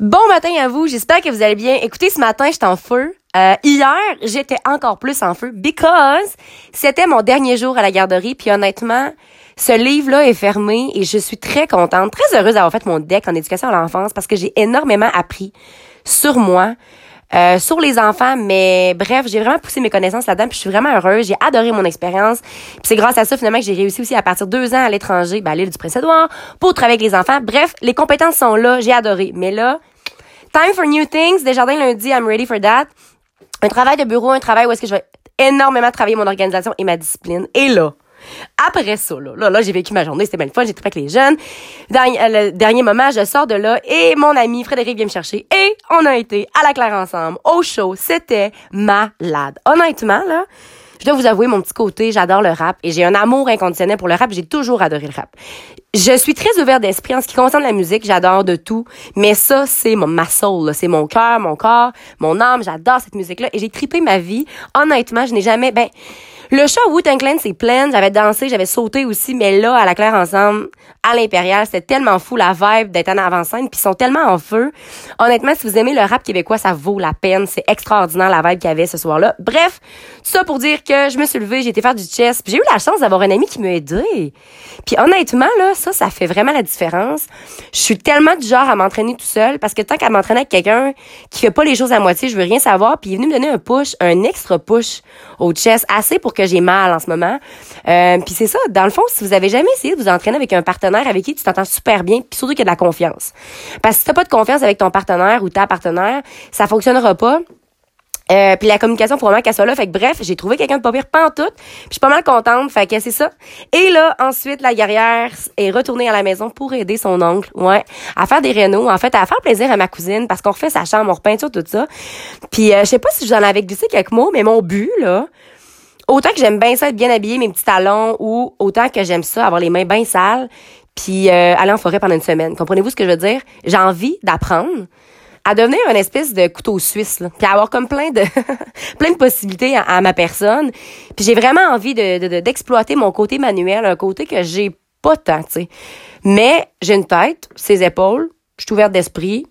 Bon matin à vous, j'espère que vous allez bien. Écoutez, ce matin, j'étais en feu. Euh, hier, j'étais encore plus en feu because c'était mon dernier jour à la garderie. Puis honnêtement, ce livre-là est fermé et je suis très contente, très heureuse d'avoir fait mon deck en éducation à l'enfance parce que j'ai énormément appris sur moi, euh, sur les enfants, mais bref, j'ai vraiment poussé mes connaissances là-dedans, puis je suis vraiment heureuse. J'ai adoré mon expérience. Puis c'est grâce à ça finalement que j'ai réussi aussi à partir deux ans à l'étranger, ben, à l'île du Prince-Édouard, pour travailler avec les enfants. Bref, les compétences sont là, j'ai adoré. Mais là, Time for new things. Desjardins lundi, I'm ready for that. Un travail de bureau, un travail où est-ce que je vais énormément travailler mon organisation et ma discipline. Et là, après ça, là, là, j'ai vécu ma journée, c'était belle fun, j'étais avec les jeunes. Dans le dernier moment, je sors de là et mon ami Frédéric vient me chercher et on a été à la Claire ensemble, au show. C'était malade. Honnêtement, là, je dois vous avouer mon petit côté, j'adore le rap et j'ai un amour inconditionnel pour le rap. J'ai toujours adoré le rap. Je suis très ouverte d'esprit en ce qui concerne la musique. J'adore de tout, mais ça c'est ma soul, c'est mon cœur, mon corps, mon âme. J'adore cette musique-là et j'ai tripé ma vie. Honnêtement, je n'ai jamais, ben le show Wu-Tang Clan, c'est plein. J'avais dansé, j'avais sauté aussi, mais là, à la Claire Ensemble, à l'Impérial, c'était tellement fou la vibe d'être en avant-scène, puis ils sont tellement en feu. Honnêtement, si vous aimez le rap québécois, ça vaut la peine. C'est extraordinaire la vibe qu'il y avait ce soir-là. Bref, tout ça pour dire que je me suis levée, j'ai été faire du chess, puis j'ai eu la chance d'avoir un ami qui m'a aidé. Puis honnêtement, là, ça, ça fait vraiment la différence. Je suis tellement du genre à m'entraîner tout seul, parce que tant qu'à m'entraîner avec quelqu'un qui fait pas les choses à moitié, je veux rien savoir, puis il est venu me donner un push, un extra push au chess, assez pour que j'ai mal en ce moment. Euh, puis c'est ça, dans le fond, si vous avez jamais essayé de vous entraîner avec un partenaire avec qui tu t'entends super bien, puis surtout qu'il y a de la confiance. Parce que si t'as pas de confiance avec ton partenaire ou ta partenaire, ça fonctionnera pas. Euh, puis la communication, faut vraiment qu'elle soit là. Fait que bref, j'ai trouvé quelqu'un de pas pire pantoute. Puis je suis pas mal contente. Fait que c'est ça. Et là, ensuite, la guerrière est retournée à la maison pour aider son oncle. Ouais. À faire des rénaux. En fait, à faire plaisir à ma cousine parce qu'on refait sa chambre, on repeinture tout ça. Puis euh, je sais pas si je vous en avais glissé quelques mots, mais mon but, là, autant que j'aime bien ça être bien habillé, mes petits talons, ou autant que j'aime ça avoir les mains bien sales, puis euh, aller en forêt pendant une semaine. Comprenez-vous ce que je veux dire? J'ai envie d'apprendre à devenir une espèce de couteau suisse, là, puis avoir comme plein de plein de possibilités à, ma personne. Puis j'ai vraiment envie de, d'exploiter mon côté manuel, un côté que j'ai pas tant, tu sais. Mais j'ai une tête, ses épaules, je suis ouverte d'esprit,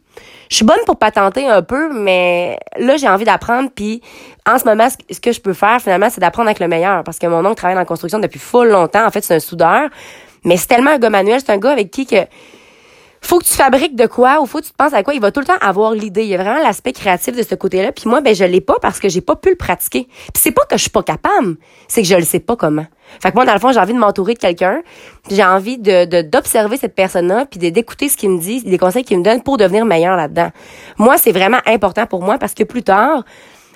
je suis bonne pour patenter un peu, mais là, j'ai envie d'apprendre. Puis, en ce moment, ce que je peux faire, finalement, c'est d'apprendre avec le meilleur. Parce que mon oncle travaille dans la construction depuis full longtemps. En fait, c'est un soudeur. Mais c'est tellement un gars manuel. C'est un gars avec qui que faut que tu fabriques de quoi ou faut que tu te penses à quoi, il va tout le temps avoir l'idée. Il y a vraiment l'aspect créatif de ce côté-là. Puis moi, ben je l'ai pas parce que j'ai pas pu le pratiquer. Puis c'est pas que je suis pas capable, c'est que je le sais pas comment. Fait que moi, dans le fond, j'ai envie de m'entourer de quelqu'un. J'ai envie d'observer cette personne-là, puis d'écouter ce qu'il me dit, des conseils qu'il me donne pour devenir meilleur là-dedans. Moi, c'est vraiment important pour moi parce que plus tard,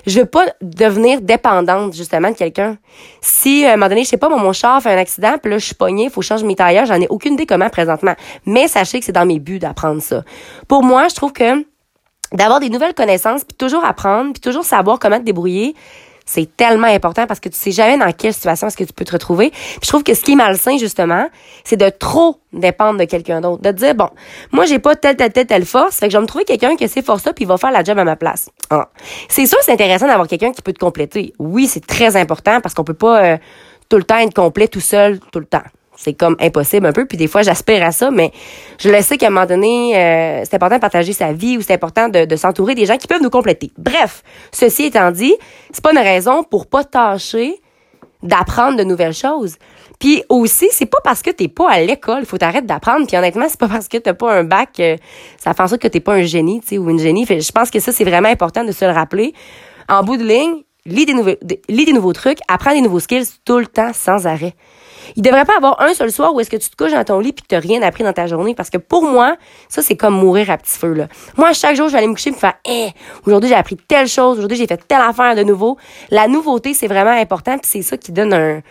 je veux pas devenir dépendante justement de quelqu'un. Si à un moment donné, je sais pas, mon, char fait un accident, puis là je suis pognée, faut changer mes tailleurs, j'en ai aucune idée comment présentement. Mais sachez que c'est dans mes buts d'apprendre ça. Pour moi, je trouve que d'avoir des nouvelles connaissances, puis toujours apprendre, puis toujours savoir comment te débrouiller, c'est tellement important parce que tu sais jamais dans quelle situation est-ce que tu peux te retrouver. Puis je trouve que ce qui est malsain justement, c'est de trop dépendre de quelqu'un d'autre, de dire bon, moi j'ai pas telle telle telle telle force, fait que je vais me trouver quelqu'un qui a ces forces-là puis il va faire la job à ma place. Ah. C'est sûr c'est intéressant d'avoir quelqu'un qui peut te compléter. Oui, c'est très important parce qu'on peut pas euh, tout le temps être complet tout seul tout le temps c'est comme impossible un peu. Puis des fois, j'aspire à ça, mais je le sais qu'à un moment donné, euh, c'est important de partager sa vie ou c'est important de, s'entourer des gens qui peuvent nous compléter. Bref, ceci étant dit, c'est pas une raison pour pas tâcher d'apprendre de nouvelles choses. Puis aussi, c'est pas parce que t'es pas à l'école, il faut t'arrêter d'apprendre. Puis honnêtement, c'est pas parce que t'as pas un bac, euh, ça fait en sorte que t'es pas un génie, tu sais, ou une génie. Je pense que ça, c'est vraiment important de se le rappeler. En bout de ligne, lis des, nouveaux, trucs, apprends des nouveaux skills tout le temps, sans arrêt. Il devrait pas avoir un seul soir où est-ce que tu te couches dans ton lit puis que t'as rien appris dans ta journée parce que pour moi, ça c'est comme mourir à petit feu là. Moi chaque jour, je vais aller me coucher et me faire "Eh, aujourd'hui j'ai appris telle chose, aujourd'hui j'ai fait telle affaire de nouveau." La nouveauté, c'est vraiment important puis c'est ça qui donne un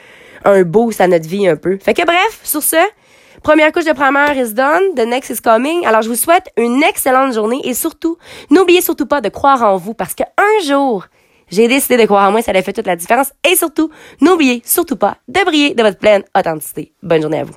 un boost à notre vie un peu. Fait que bref, sur ce, Première couche de primaire is done. The next is coming. Alors, je vous souhaite une excellente journée et surtout, n'oubliez surtout pas de croire en vous parce qu'un jour, j'ai décidé de croire en moi, ça a fait toute la différence. Et surtout, n'oubliez surtout pas de briller de votre pleine authenticité. Bonne journée à vous.